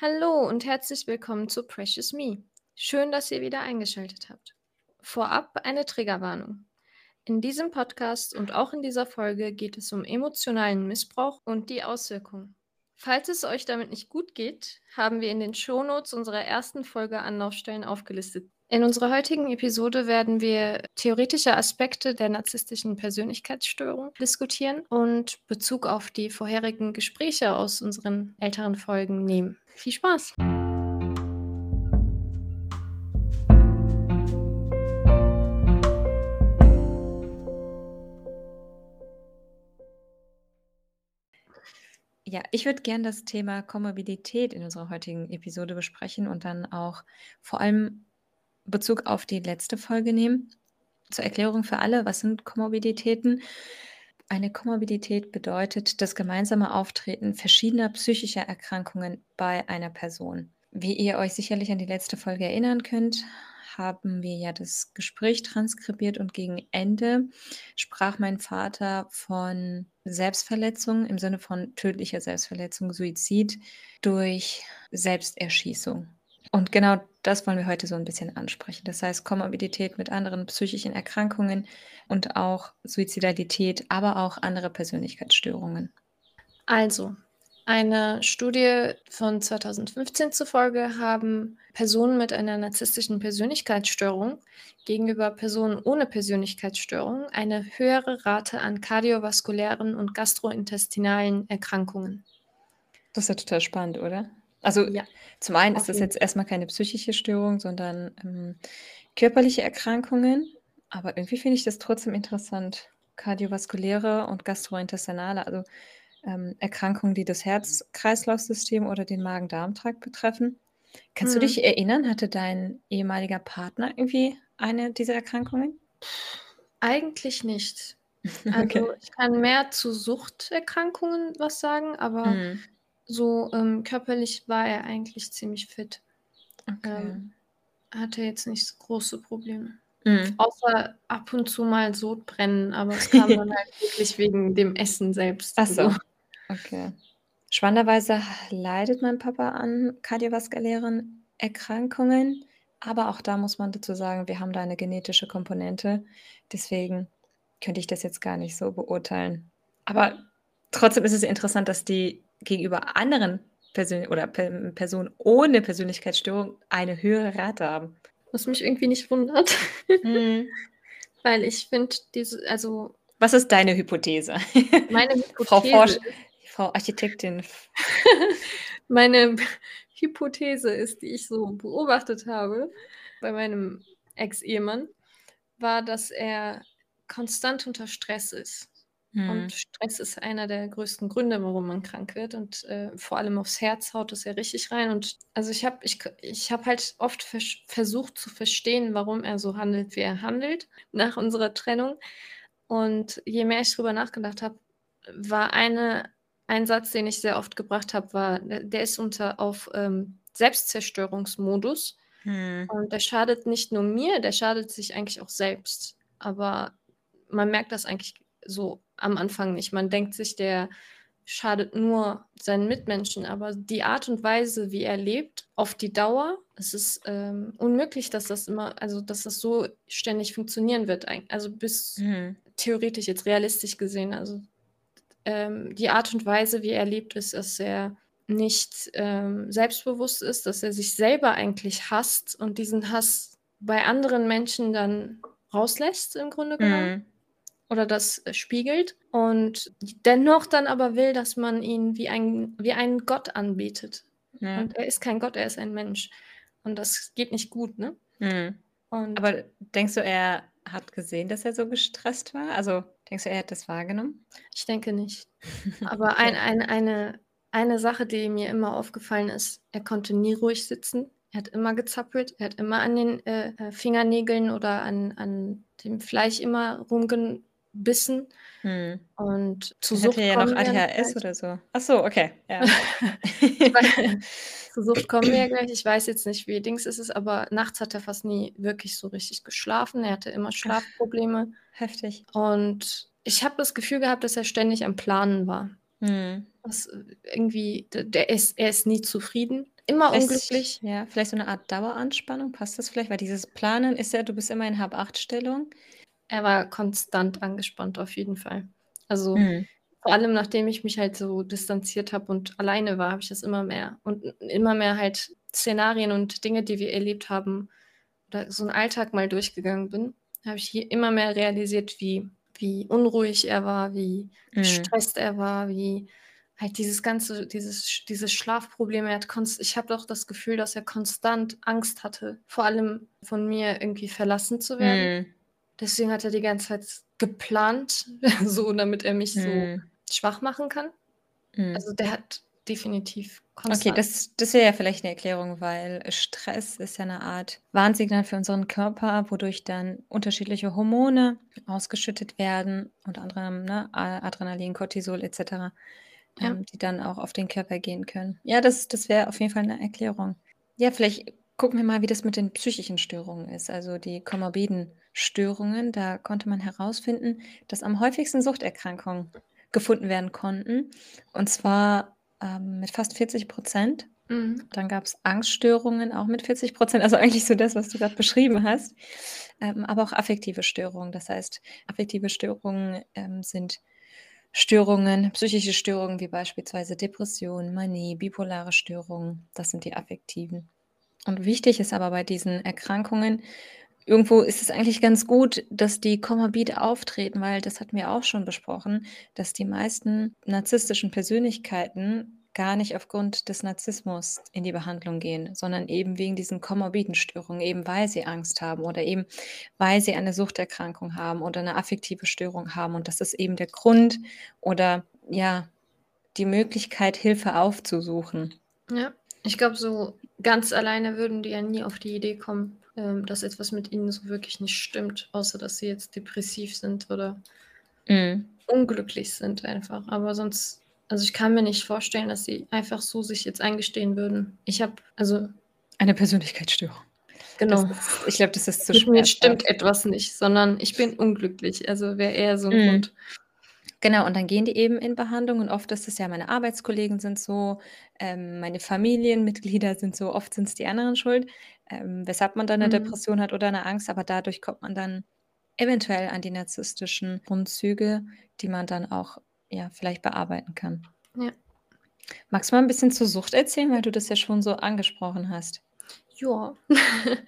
Hallo und herzlich willkommen zu Precious Me. Schön, dass ihr wieder eingeschaltet habt. Vorab eine Triggerwarnung. In diesem Podcast und auch in dieser Folge geht es um emotionalen Missbrauch und die Auswirkungen. Falls es euch damit nicht gut geht, haben wir in den Shownotes unserer ersten Folge Anlaufstellen aufgelistet. In unserer heutigen Episode werden wir theoretische Aspekte der narzisstischen Persönlichkeitsstörung diskutieren und Bezug auf die vorherigen Gespräche aus unseren älteren Folgen nehmen. Viel Spaß! Ja, ich würde gerne das Thema Komorbidität in unserer heutigen Episode besprechen und dann auch vor allem Bezug auf die letzte Folge nehmen. Zur Erklärung für alle, was sind Komorbiditäten? Eine Komorbidität bedeutet das gemeinsame Auftreten verschiedener psychischer Erkrankungen bei einer Person. Wie ihr euch sicherlich an die letzte Folge erinnern könnt, haben wir ja das Gespräch transkribiert und gegen Ende sprach mein Vater von Selbstverletzung im Sinne von tödlicher Selbstverletzung, Suizid durch Selbsterschießung. Und genau das wollen wir heute so ein bisschen ansprechen. Das heißt, Komorbidität mit anderen psychischen Erkrankungen und auch Suizidalität, aber auch andere Persönlichkeitsstörungen. Also, eine Studie von 2015 zufolge haben Personen mit einer narzisstischen Persönlichkeitsstörung gegenüber Personen ohne Persönlichkeitsstörung eine höhere Rate an kardiovaskulären und gastrointestinalen Erkrankungen. Das ist ja total spannend, oder? Also ja, zum einen ist das jetzt erstmal keine psychische Störung, sondern ähm, körperliche Erkrankungen. Aber irgendwie finde ich das trotzdem interessant. Kardiovaskuläre und gastrointestinale, also ähm, Erkrankungen, die das Herz-Kreislauf-System oder den Magen-Darm-Trakt betreffen. Kannst du mhm. dich erinnern, hatte dein ehemaliger Partner irgendwie eine dieser Erkrankungen? Eigentlich nicht. Also okay. ich kann mehr zu Suchterkrankungen was sagen, aber mhm. So, ähm, körperlich war er eigentlich ziemlich fit. Okay. Ähm, hatte jetzt nicht so große Probleme. Mhm. Außer ab und zu mal Sodbrennen, aber es kam dann halt wirklich wegen dem Essen selbst. Ach so. Okay. Spannenderweise leidet mein Papa an kardiovaskulären Erkrankungen, aber auch da muss man dazu sagen, wir haben da eine genetische Komponente. Deswegen könnte ich das jetzt gar nicht so beurteilen. Aber trotzdem ist es interessant, dass die gegenüber anderen Persön oder Pe Personen ohne Persönlichkeitsstörung eine höhere Rate haben. Was mich irgendwie nicht wundert. Mhm. Weil ich finde, diese, also. Was ist deine Hypothese? Meine Hypothese. Frau, Forsch Frau Architektin. Meine Hypothese ist, die ich so beobachtet habe bei meinem Ex-Ehemann, war, dass er konstant unter Stress ist. Mhm. Und Stress ist einer der größten Gründe, warum man krank wird. Und äh, vor allem aufs Herz haut es ja richtig rein. Und also ich habe ich, ich hab halt oft vers versucht zu verstehen, warum er so handelt, wie er handelt nach unserer Trennung. Und je mehr ich darüber nachgedacht habe, war eine, ein Satz, den ich sehr oft gebracht habe, war, der ist unter auf ähm, Selbstzerstörungsmodus. Mhm. Und der schadet nicht nur mir, der schadet sich eigentlich auch selbst. Aber man merkt das eigentlich so am Anfang nicht. Man denkt sich, der schadet nur seinen Mitmenschen, aber die Art und Weise, wie er lebt, auf die Dauer, es ist ähm, unmöglich, dass das immer, also dass das so ständig funktionieren wird. Also bis mhm. theoretisch jetzt realistisch gesehen. Also ähm, die Art und Weise, wie er lebt, ist, dass er nicht ähm, selbstbewusst ist, dass er sich selber eigentlich hasst und diesen Hass bei anderen Menschen dann rauslässt, im Grunde genommen. Mhm oder das äh, spiegelt und dennoch dann aber will, dass man ihn wie, ein, wie einen Gott anbetet. Ja. Und er ist kein Gott, er ist ein Mensch. Und das geht nicht gut, ne? Mhm. aber denkst du, er hat gesehen, dass er so gestresst war? Also denkst du, er hat das wahrgenommen? Ich denke nicht. Aber ein, ein, eine, eine Sache, die mir immer aufgefallen ist, er konnte nie ruhig sitzen. Er hat immer gezappelt, er hat immer an den äh, äh Fingernägeln oder an, an dem Fleisch immer rumgen Bissen. Hm. Und zu Sucht Hätte ja noch ADHS oder so. Ach so, okay. Ja. zu Sucht kommen wir ja gleich. Ich weiß jetzt nicht, wie Dings ist es, aber nachts hat er fast nie wirklich so richtig geschlafen. Er hatte immer Schlafprobleme. Heftig. Und ich habe das Gefühl gehabt, dass er ständig am Planen war. Hm. Was irgendwie, der ist, er ist nie zufrieden. immer Vielleicht, unglücklich. ja, vielleicht so eine Art Daueranspannung, passt das vielleicht? Weil dieses Planen ist ja, du bist immer in Hab-Acht-Stellung. Er war konstant angespannt, auf jeden Fall. Also Mhm. vor allem, nachdem ich mich halt so distanziert habe und alleine war, habe ich das immer mehr und immer mehr halt Szenarien und Dinge, die wir erlebt haben oder so einen Alltag mal durchgegangen bin, habe ich hier immer mehr realisiert, wie, wie unruhig er war, wie Mhm. gestresst er war, wie halt dieses ganze, dieses, dieses Schlafproblem, er hat konst ich habe doch das Gefühl, dass er konstant Angst hatte, vor allem von mir irgendwie verlassen zu werden. Mhm. Deswegen hat er die ganze Zeit geplant, so damit er mich so Mhm. schwach machen kann. Mhm. Also der hat definitiv Okay, konstant. das, das wäre ja vielleicht eine Erklärung, weil Stress ist ja eine Art Warnsignal für unseren Körper, wodurch dann unterschiedliche Hormone ausgeschüttet werden, unter anderem ne, Adrenalin, Cortisol etc., Ja. ähm, die dann auch auf den Körper gehen können. Ja, das, das wäre auf jeden Fall eine Erklärung. Ja, vielleicht gucken wir mal, wie das mit den psychischen Störungen ist, also die komorbiden Störungen. Da konnte man herausfinden, dass am häufigsten Suchterkrankungen gefunden werden konnten. Und zwar ähm, mit fast 40 Prozent. Mhm. Dann gab es Angststörungen auch mit 40 Prozent, also eigentlich so das, was du gerade beschrieben hast. Ähm, aber auch affektive Störungen. Das heißt, affektive Störungen ähm, sind Störungen, psychische Störungen wie beispielsweise Depression, Manie, bipolare Störungen. Das sind die affektiven. Und wichtig ist aber bei diesen Erkrankungen, irgendwo ist es eigentlich ganz gut, dass die komorbid auftreten, weil das hatten wir auch schon besprochen, dass die meisten narzisstischen Persönlichkeiten gar nicht aufgrund des Narzissmus in die Behandlung gehen, sondern eben wegen diesen komorbiden Störungen, eben weil sie Angst haben oder eben weil sie eine Suchterkrankung haben oder eine affektive Störung haben. Und das ist eben der Grund oder ja, die Möglichkeit, Hilfe aufzusuchen. Ja, ich glaube, so ganz alleine würden die ja nie auf die Idee kommen, ähm, dass etwas mit ihnen so wirklich nicht stimmt, außer dass sie jetzt depressiv sind oder Mhm. unglücklich sind einfach. Aber sonst, also ich kann mir nicht vorstellen, dass sie einfach so sich jetzt eingestehen würden. Ich habe, also Eine Persönlichkeitsstörung. genau, ist, ich glaube, das ist zu mit mir stimmt etwas nicht, sondern ich bin unglücklich. Also wäre eher so ein Mhm. Grund. Genau, und dann gehen die eben in Behandlung und oft ist es ja, meine Arbeitskollegen sind so, ähm, meine Familienmitglieder sind so, oft sind es die anderen schuld, ähm, weshalb man dann eine Mhm. Depression hat oder eine Angst, aber dadurch kommt man dann eventuell an die narzisstischen Grundzüge, die man dann auch ja vielleicht bearbeiten kann. Ja. Magst du mal ein bisschen zur Sucht erzählen, weil du das ja schon so angesprochen hast? Ja.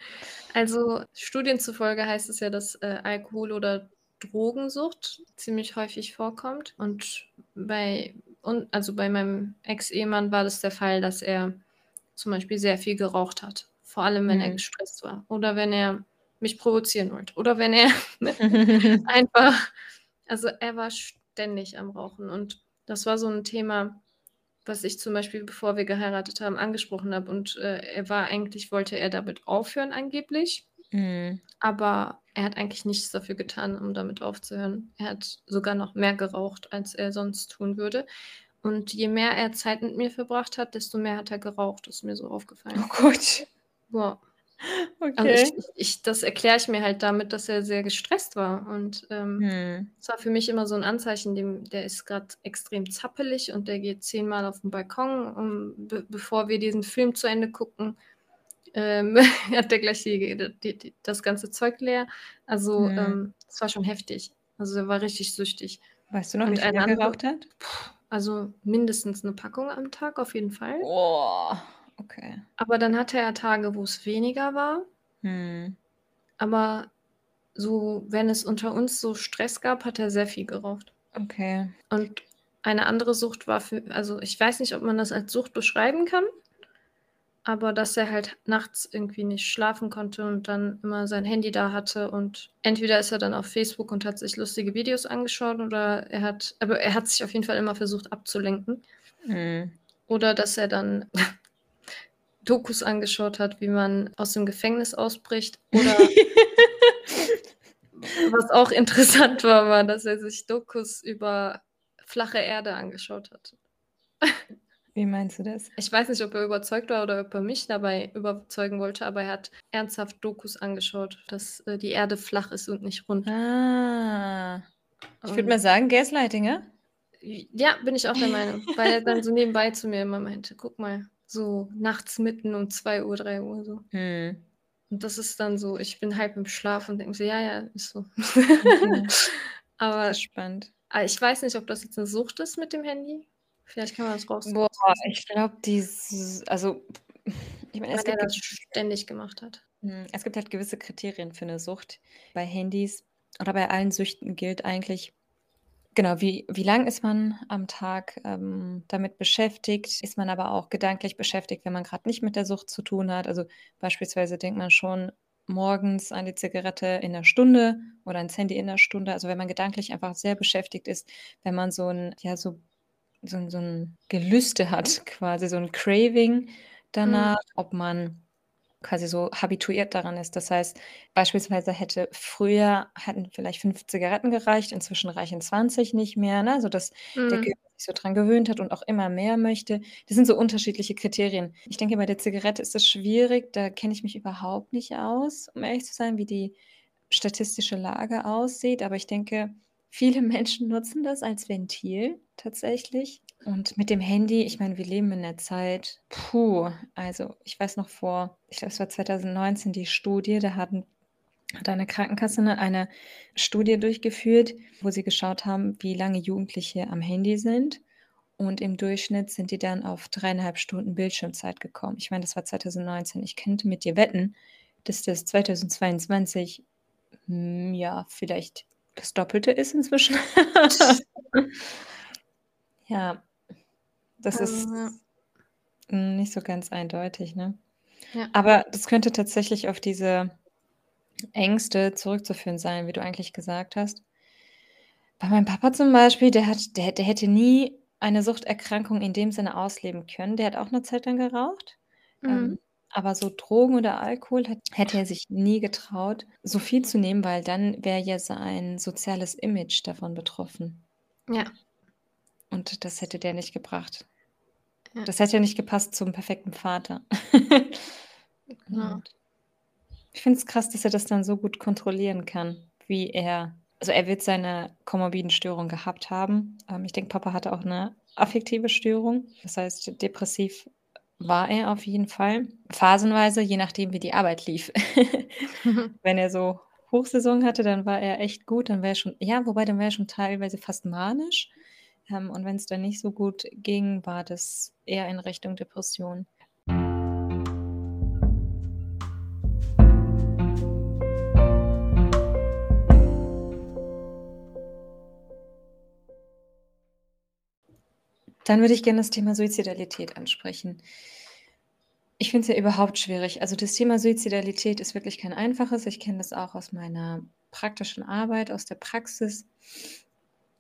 also Studien zufolge heißt es ja, dass äh, Alkohol- oder Drogensucht ziemlich häufig vorkommt. Und bei, und, also bei meinem Ex-Ehemann war das der Fall, dass er zum Beispiel sehr viel geraucht hat. Vor allem, wenn er Mhm. gestresst war. Oder wenn er mich provozieren wollte. Oder wenn er einfach, also er war ständig am Rauchen. Und das war so ein Thema, was ich zum Beispiel, bevor wir geheiratet haben, angesprochen habe. Und äh, er war eigentlich, wollte er damit aufhören angeblich. Mhm. Aber er hat eigentlich nichts dafür getan, um damit aufzuhören. Er hat sogar noch mehr geraucht, als er sonst tun würde. Und je mehr er Zeit mit mir verbracht hat, desto mehr hat er geraucht. Das ist mir so aufgefallen. Oh Gott. Wow. Also Okay. ich, ich, ich, das erkläre ich mir halt damit, dass er sehr gestresst war. Und ähm, Hm. es war für mich immer so ein Anzeichen, dem, der ist gerade extrem zappelig und der geht zehnmal auf den Balkon, um, be bevor wir diesen Film zu Ende gucken, ähm, hat der gleich die, die, die, das ganze Zeug leer. Also Hm. ähm, es war schon heftig. Also er war richtig süchtig. Weißt du noch, wie viel er geraucht hat? also mindestens eine Packung am Tag auf jeden Fall. Oh, okay. Aber dann hatte er Tage, wo es weniger war. Hm. Aber so, wenn es unter uns so Stress gab, hat er sehr viel geraucht. Okay. Und eine andere Sucht war für, also ich weiß nicht, ob man das als Sucht beschreiben kann, aber dass er halt nachts irgendwie nicht schlafen konnte und dann immer sein Handy da hatte und entweder ist er dann auf Facebook und hat sich lustige Videos angeschaut oder er hat, aber er hat sich auf jeden Fall immer versucht abzulenken. Hm. Oder dass er dann Dokus angeschaut hat, wie man aus dem Gefängnis ausbricht. Oder was auch interessant war, war, dass er sich Dokus über flache Erde angeschaut hat. Wie meinst du das? Ich weiß nicht, ob er überzeugt war oder ob er mich dabei überzeugen wollte, aber er hat ernsthaft Dokus angeschaut, dass äh, die Erde flach ist und nicht rund. Ah. Ich würde mal sagen, Gaslighting, ja? ja, bin ich auch der Meinung, weil er dann so nebenbei zu mir immer meinte, guck mal, so nachts mitten um 2 Uhr, 3 Uhr so. Mhm. Und das ist dann so, ich bin halb im Schlaf und denke so, ja, ja, ist so. Aber Das ist spannend. ah, ich weiß nicht, ob das jetzt eine Sucht ist mit dem Handy. Vielleicht kann man das raus Boah, ich glaube, dieses, also ich meine, es weil gibt, das ständig gemacht hat. Hm, es gibt halt gewisse Kriterien für eine Sucht. Bei Handys oder bei allen Süchten gilt eigentlich, genau, wie, wie lang ist man am Tag ähm, damit beschäftigt? Ist man aber auch gedanklich beschäftigt, wenn man gerade nicht mit der Sucht zu tun hat? Also beispielsweise denkt man schon morgens an die Zigarette in einer Stunde oder ans Handy in einer Stunde. Also wenn man gedanklich einfach sehr beschäftigt ist, wenn man so ein, ja, so, so, ein- so ein Gelüste hat, quasi so ein Craving danach, ob man quasi so habituiert daran ist. Das heißt, beispielsweise hätte früher hätten vielleicht fünf Zigaretten gereicht, inzwischen reichen 20 nicht mehr, ne? So dass der Mhm. Körper sich so dran gewöhnt hat und auch immer mehr möchte. Das sind so unterschiedliche Kriterien. Ich denke, bei der Zigarette ist es schwierig, da kenne ich mich überhaupt nicht aus, um ehrlich zu sein, wie die statistische Lage aussieht. Aber ich denke, viele Menschen nutzen das als Ventil tatsächlich. Und mit dem Handy, ich meine, wir leben in der Zeit, puh, also ich weiß noch vor, ich glaube, es war 2019 die Studie, da hatten, hat eine Krankenkasse eine, eine Studie durchgeführt, wo sie geschaut haben, wie lange Jugendliche am Handy sind. Und im Durchschnitt sind die dann auf dreieinhalb Stunden Bildschirmzeit gekommen. Ich meine, das war 2019. Ich könnte mit dir wetten, dass das 2022 hm, ja vielleicht das Doppelte ist inzwischen. ja, das ist mm, nicht so ganz eindeutig, ne? Ja. Aber das könnte tatsächlich auf diese Ängste zurückzuführen sein, wie du eigentlich gesagt hast. Bei meinem Papa zum Beispiel, der hat, der, der hätte nie eine Suchterkrankung in dem Sinne ausleben können. Der hat auch eine Zeit lang geraucht. Mhm. Ähm, aber so Drogen oder Alkohol hat, hätte er sich nie getraut, so viel zu nehmen, weil dann wäre ja sein soziales Image davon betroffen. Ja. Und das hätte der nicht gebracht. Ja. Das hätte ja nicht gepasst zum perfekten Vater. Genau. Ich finde es krass, dass er das dann so gut kontrollieren kann, wie er. Also er wird seine komorbiden Störung gehabt haben. Ähm, ich denke, Papa hatte auch eine affektive Störung. Das heißt, depressiv war er auf jeden Fall. Phasenweise, je nachdem, wie die Arbeit lief. Wenn er so Hochsaison hatte, dann war er echt gut. Dann wäre er schon, ja, wobei dann wäre er schon teilweise fast manisch. Ähm, und wenn es dann nicht so gut ging, war das eher in Richtung Depression. Dann würde ich gerne das Thema Suizidalität ansprechen. Ich finde es ja überhaupt schwierig. Also das Thema Suizidalität ist wirklich kein einfaches. Ich kenne das auch aus meiner praktischen Arbeit, aus der Praxis.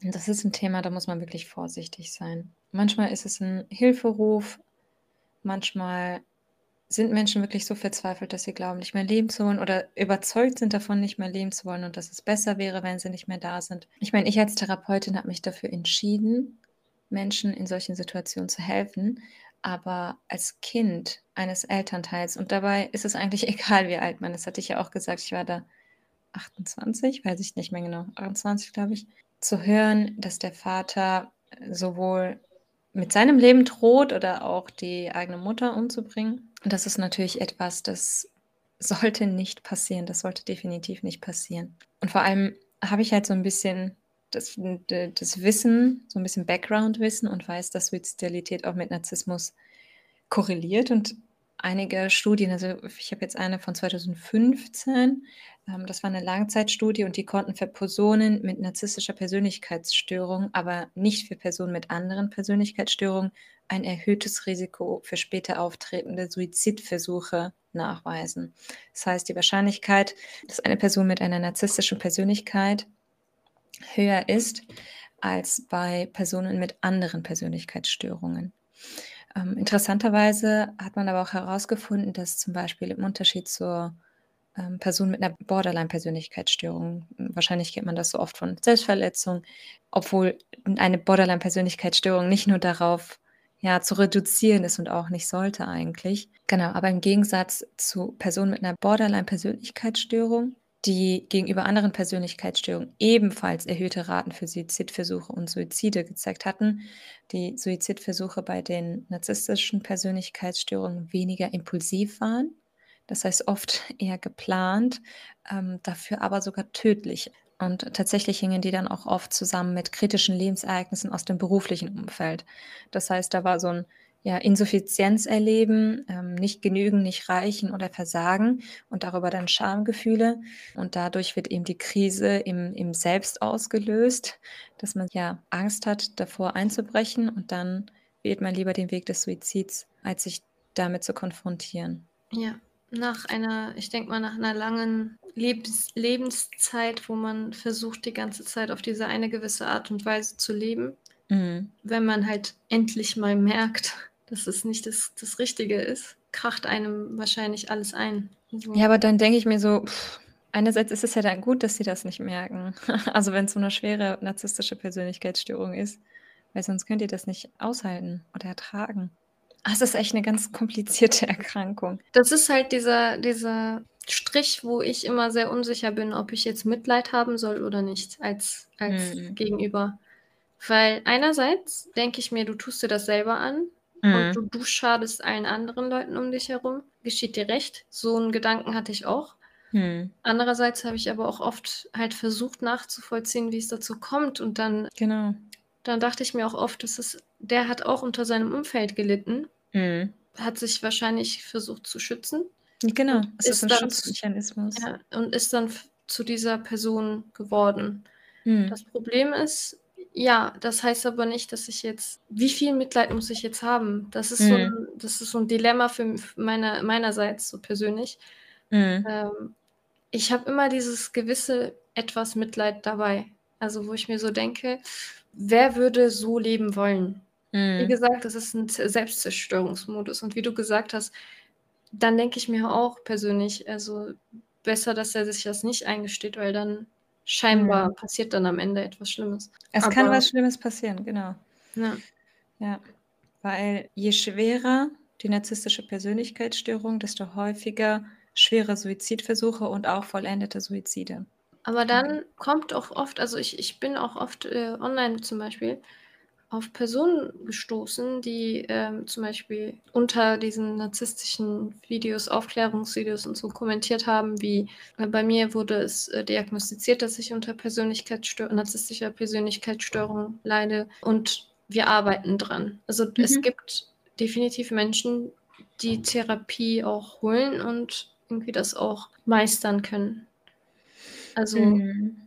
Und das ist ein Thema, da muss man wirklich vorsichtig sein. Manchmal ist es ein Hilferuf, manchmal sind Menschen wirklich so verzweifelt, dass sie glauben, nicht mehr leben zu wollen oder überzeugt sind davon, nicht mehr leben zu wollen und dass es besser wäre, wenn sie nicht mehr da sind. Ich meine, ich als Therapeutin habe mich dafür entschieden, Menschen in solchen Situationen zu helfen, aber als Kind eines Elternteils, und dabei ist es eigentlich egal, wie alt man ist, hatte ich ja auch gesagt, ich war da 28, weiß ich nicht mehr genau, 28 glaube ich, zu hören, dass der Vater sowohl mit seinem Leben droht oder auch die eigene Mutter umzubringen. Und das ist natürlich etwas, das sollte nicht passieren. Das sollte definitiv nicht passieren. Und vor allem habe ich halt so ein bisschen das, das Wissen, so ein bisschen Background-Wissen und weiß, dass Suizidalität auch mit Narzissmus korreliert. Und einige Studien, also ich habe jetzt eine von 2015, ähm, das war eine Langzeitstudie und die konnten für Personen mit narzisstischer Persönlichkeitsstörung, aber nicht für Personen mit anderen Persönlichkeitsstörungen, ein erhöhtes Risiko für später auftretende Suizidversuche nachweisen. Das heißt, die Wahrscheinlichkeit, dass eine Person mit einer narzisstischen Persönlichkeit höher ist als bei Personen mit anderen Persönlichkeitsstörungen. Ähm, interessanterweise hat man aber auch herausgefunden, dass zum Beispiel im Unterschied zur ähm, Person mit einer Borderline-Persönlichkeitsstörung, wahrscheinlich kennt man das so oft von Selbstverletzung, obwohl eine Borderline-Persönlichkeitsstörung nicht nur darauf ja, zu reduzieren ist und auch nicht sollte eigentlich. Genau, aber im Gegensatz zu Personen mit einer Borderline-Persönlichkeitsstörung die gegenüber anderen Persönlichkeitsstörungen ebenfalls erhöhte Raten für Suizidversuche und Suizide gezeigt hatten. Die Suizidversuche bei den narzisstischen Persönlichkeitsstörungen weniger impulsiv waren, das heißt oft eher geplant, ähm, dafür aber sogar tödlich. Und tatsächlich hingen die dann auch oft zusammen mit kritischen Lebensereignissen aus dem beruflichen Umfeld. Das heißt, da war so ein ja, Insuffizienz erleben, ähm, nicht genügen, nicht reichen oder versagen und darüber dann Schamgefühle. Und dadurch wird eben die Krise im, im Selbst ausgelöst, dass man ja Angst hat, davor einzubrechen und dann wählt man lieber den Weg des Suizids, als sich damit zu konfrontieren. Ja, nach einer, ich denke mal, nach einer langen Lebens Lebenszeit, wo man versucht, die ganze Zeit auf diese eine gewisse Art und Weise zu leben, mhm. wenn man halt endlich mal merkt, dass es nicht das, das Richtige ist, kracht einem wahrscheinlich alles ein. So. Ja, aber dann denke ich mir so, pff, einerseits ist es ja dann gut, dass sie das nicht merken. also wenn es so eine schwere narzisstische Persönlichkeitsstörung ist, weil sonst könnt ihr das nicht aushalten oder ertragen. Ach, es ist echt eine ganz komplizierte Erkrankung. Das ist halt dieser, dieser Strich, wo ich immer sehr unsicher bin, ob ich jetzt Mitleid haben soll oder nicht als, als hm. Gegenüber. Weil einerseits denke ich mir, du tust dir das selber an, Mhm. Und du, du schadest allen anderen Leuten um dich herum. Geschieht dir recht. So einen Gedanken hatte ich auch. Mhm. Andererseits habe ich aber auch oft halt versucht nachzuvollziehen, wie es dazu kommt. Und dann, genau. dann dachte ich mir auch oft, dass es, der hat auch unter seinem Umfeld gelitten, mhm. hat sich wahrscheinlich versucht zu schützen. Genau, es ist, ein Schutzmechanismus. Ja, und ist dann zu dieser Person geworden. Mhm. Das Problem ist, ja, das heißt aber nicht, dass ich jetzt wie viel Mitleid muss ich jetzt haben? Das ist so mhm. 'n das ist so 'n Dilemma für meine meinerseits so persönlich. Mhm. Ähm, ich habe immer dieses gewisse etwas Mitleid dabei. Also, wo ich mir so denke: „Wer würde so leben wollen?“ Wie mhm. gesagt, das ist 'n Selbstzerstörungsmodus und wie du gesagt hast, dann denke ich mir auch persönlich, also, besser, dass er sich das nicht eingesteht, weil dann Scheinbar mhm. passiert dann am Ende etwas Schlimmes. Es kann was Schlimmes passieren, genau. Ja. Ja, weil je schwerer die narzisstische Persönlichkeitsstörung, desto häufiger schwere Suizidversuche und auch vollendete Suizide. Aber dann kommt auch oft also ich ich bin auch oft, äh, online zum Beispiel auf Personen gestoßen, die ähm, zum Beispiel unter diesen narzisstischen Videos, Aufklärungsvideos und so kommentiert haben, wie äh, bei mir wurde es äh, diagnostiziert, dass ich unter Persönlichkeitsstör narzisstischer Persönlichkeitsstörung leide und wir arbeiten dran. Also mhm. es gibt definitiv Menschen, die Therapie auch holen und irgendwie das auch meistern können. Also mhm.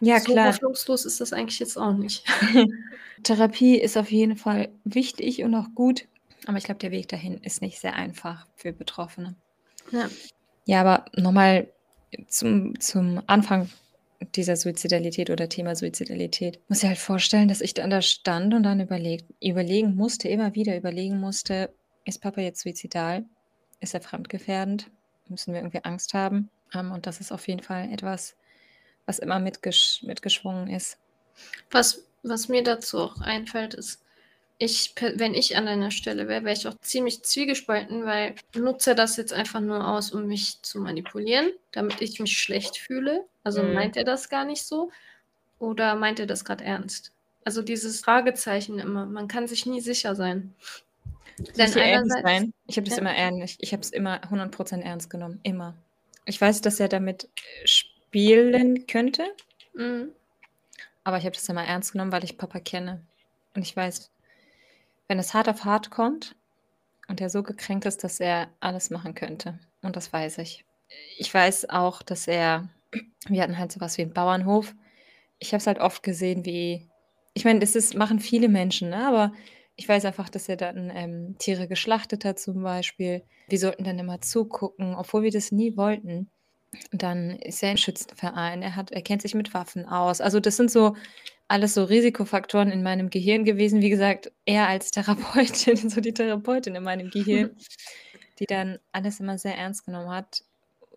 Ja, so klar. hoffnungslos ist das eigentlich jetzt auch nicht. Therapie ist auf jeden Fall wichtig und auch gut, aber ich glaube, der Weg dahin ist nicht sehr einfach für Betroffene. Ja. Ja, aber nochmal zum, zum Anfang dieser Suizidalität oder Thema Suizidalität. Muss ich halt vorstellen, dass ich dann da stand und dann überlegt, überlegen musste, immer wieder überlegen musste, ist Papa jetzt suizidal? Ist er fremdgefährdend? Müssen wir irgendwie Angst haben? Ähm, und das ist auf jeden Fall etwas, was immer mitgesch mitgeschwungen ist. Was, was mir dazu auch einfällt, ist, ich, wenn ich an deiner Stelle wäre, wäre ich auch ziemlich zwiegespalten, weil nutze das jetzt einfach nur aus, um mich zu manipulieren, damit ich mich schlecht fühle. Also mhm. meint er das gar nicht so? Oder meint er das gerade ernst? Also dieses Fragezeichen immer, man kann sich nie sicher sein. Denn sein? Ich habe das ja. immer ernst, ich habe es immer 100% ernst genommen, immer. Ich weiß, dass er damit äh, spielen könnte. Mhm. Aber ich habe das immer ernst genommen, weil ich Papa kenne. Und ich weiß, wenn es hart auf hart kommt und er so gekränkt ist, dass er alles machen könnte. Und das weiß ich. Ich weiß auch, dass er, wir hatten halt sowas wie einen Bauernhof. Ich habe es halt oft gesehen, wie, ich meine, das ist, machen viele Menschen, ne? aber ich weiß einfach, dass er dann ähm, Tiere geschlachtet hat zum Beispiel. Wir sollten dann immer zugucken, obwohl wir das nie wollten. Dann ist er im Schützenverein, er hat er kennt sich mit Waffen aus. Also, das sind so alles so Risikofaktoren in meinem Gehirn gewesen. Wie gesagt, er als Therapeutin, so die Therapeutin in meinem Gehirn, die dann alles immer sehr ernst genommen hat.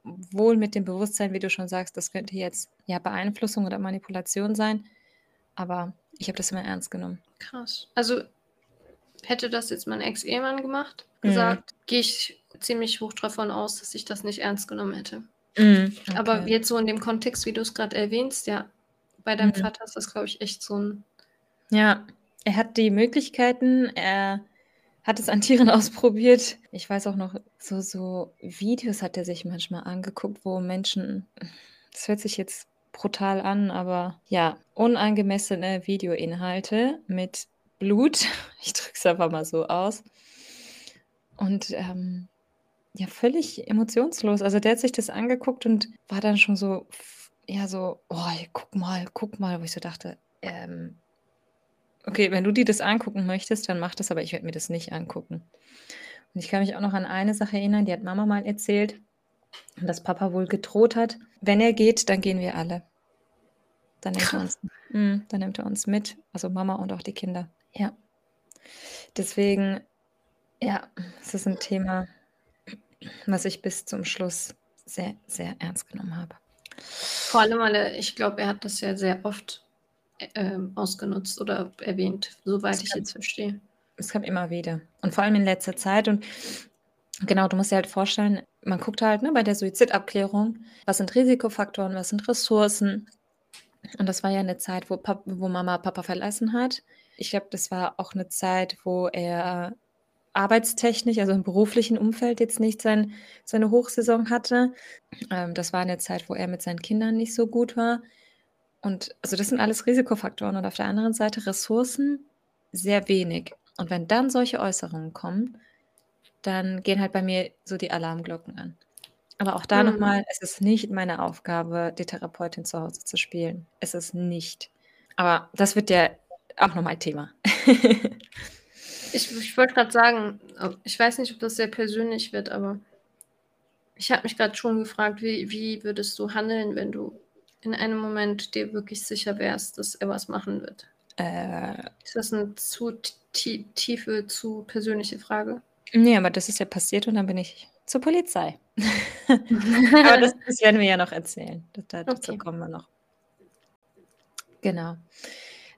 Wohl mit dem Bewusstsein, wie du schon sagst, das könnte jetzt ja Beeinflussung oder Manipulation sein. Aber ich habe das immer ernst genommen. Krass. Also hätte das jetzt mein Ex-Ehemann gemacht, Mhm. gesagt, gehe ich ziemlich hoch davon aus, dass ich das nicht ernst genommen hätte. Mhm, Aber okay. jetzt so in dem Kontext, wie du es gerade erwähnst, ja, bei deinem Mhm. Vater ist das, glaube ich, echt so ein Ja, er hat die Möglichkeiten, er hat es an Tieren ausprobiert. Ich weiß auch noch, so so Videos hat er sich manchmal angeguckt, wo Menschen das hört sich jetzt brutal an, aber ja, unangemessene Videoinhalte mit Blut. Ich drücke es einfach mal so aus. Und, ähm, ja, völlig emotionslos. Also, der hat sich das angeguckt und war dann schon so ja, so: „Oh, guck mal, guck mal“, wo ich so dachte, ähm Okay, wenn du dir das angucken möchtest, dann mach das, aber ich werde mir das nicht angucken. Und ich kann mich auch noch an eine Sache erinnern, die hat Mama mal erzählt, dass Papa wohl gedroht hat: „Wenn er geht, dann gehen wir alle.“ Dann nimmt er uns mhm, dann nimmt er uns mit, also Mama und auch die Kinder. Ja. Deswegen, ja, es ist 'n Thema, was ich bis zum Schluss sehr, sehr ernst genommen habe. Vor allem, weil ich glaube, er hat das ja sehr oft, ä ähm, ausgenutzt oder erwähnt, soweit Es ich kam jetzt verstehe. es kam immer wieder und vor allem in letzter Zeit und genau, du musst dir halt vorstellen, man guckt halt, ne, bei der Suizidabklärung, was sind Risikofaktoren, was sind Ressourcen? Und das war ja 'ne Zeit, wo Pap wo Mama Papa verlassen hat. Ich glaube, das war auch 'ne Zeit, wo er arbeitstechnisch, also im beruflichen Umfeld jetzt nicht sein seine Hochsaison hatte. Ähm, das war 'ne Zeit, wo er mit seinen Kindern nicht so gut war. Und also, das sind alles Risikofaktoren und auf der anderen Seite Ressourcen sehr wenig. Und wenn dann solche Äußerungen kommen, dann gehen halt bei mir so die Alarmglocken an. Aber auch da noch Mhm. mal, es ist nicht meine Aufgabe, die Therapeutin zu Hause zu spielen. Es ist nicht. Aber das wird ja auch noch mal Thema. Ich ich wollte grad sagen, äh, ich weiß nicht, ob das sehr persönlich wird, aber ich habe mich grad schon gefragt, wie wie würdest du handeln, wenn du in einem Moment dir wirklich sicher wärst, dass er was machen wird? Äh. Ist das 'ne zu tiefe, zu persönliche Frage? Ne, aber das ist ja passiert und dann bin ich zur Polizei. Aber das das werden wir ja noch erzählen. Dazu Okay. kommen wir noch. Genau.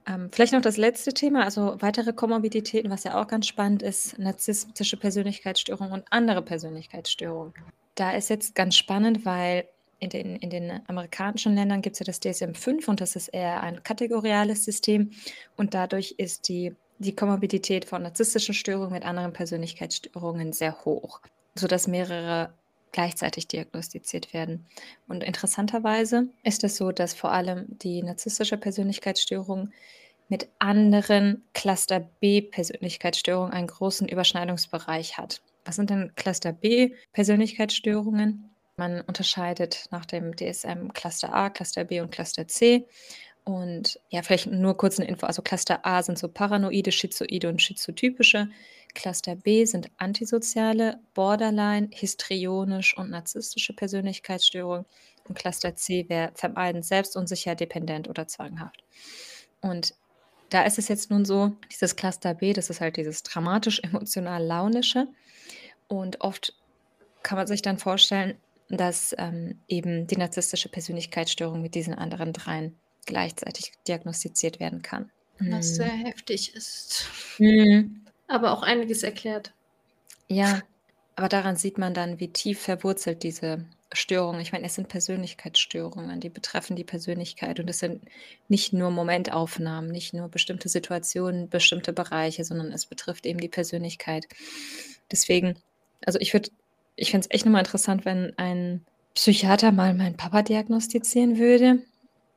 Ähm, vielleicht noch das letzte Thema, also weitere Komorbiditäten, was ja auch ganz spannend ist, narzisstische Persönlichkeitsstörung und andere Persönlichkeitsstörungen. Da ist jetzt ganz spannend, weil in den in den amerikanischen Ländern gibt's ja das DSM-5 und das ist eher ein kategoriales System und dadurch ist die die Komorbidität von narzisstischen Störungen mit anderen Persönlichkeitsstörungen sehr hoch, sodass mehrere gleichzeitig diagnostiziert werden. Und interessanterweise ist es so, dass vor allem die narzisstische Persönlichkeitsstörung mit anderen Cluster-B-Persönlichkeitsstörungen einen großen Überschneidungsbereich hat. Was sind denn Cluster-B-Persönlichkeitsstörungen? Man unterscheidet nach dem DSM Cluster A, Cluster B und Cluster C. Und ja, vielleicht nur kurz 'ne Info. Also Cluster A sind so paranoide, schizoide und schizotypische. Cluster B sind antisoziale, borderline, histrionisch und narzisstische Persönlichkeitsstörungen. Und Cluster C wäre vermeidend, selbstunsicher, dependent oder zwanghaft. Und da ist es jetzt nun so, dieses Cluster B, das ist halt dieses dramatisch-emotional-launische. Und oft kann man sich dann vorstellen, dass, ähm, eben die narzisstische Persönlichkeitsstörung mit diesen anderen dreien gleichzeitig diagnostiziert werden kann. Was sehr Mhm. heftig ist. Mhm. Aber auch einiges erklärt. Ja, aber daran sieht man dann, wie tief verwurzelt diese Störungen ich meine, es sind Persönlichkeitsstörungen, die betreffen die Persönlichkeit und es sind nicht nur Momentaufnahmen, nicht nur bestimmte Situationen, bestimmte Bereiche, sondern es betrifft eben die Persönlichkeit. Deswegen also, ich würde ich fände es echt noch mal interessant, wenn ein Psychiater mal meinen Papa diagnostizieren würde.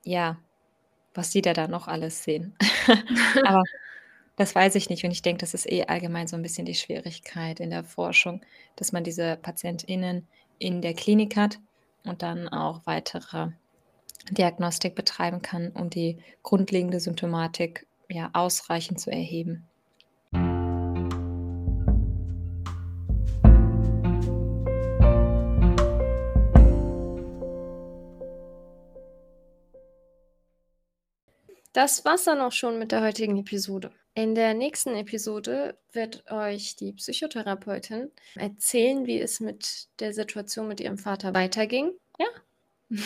Ja, was die da dann noch alles sehen. Aber das weiß ich nicht und ich denke, das ist eh allgemein so 'n bisschen die Schwierigkeit in der Forschung, dass man diese PatientInnen in der Klinik hat und dann auch weitere Diagnostik betreiben kann, um die grundlegende Symptomatik, ja, ausreichend zu erheben. Das war's dann auch schon mit der heutigen Episode. In der nächsten Episode wird euch die Psychotherapeutin erzählen, wie es mit der Situation mit ihrem Vater weiterging. Ja.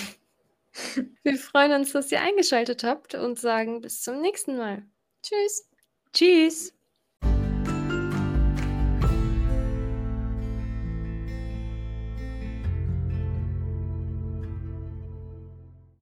Wir freuen uns, dass ihr eingeschaltet habt und sagen bis zum nächsten Mal. Tschüss. Tschüss.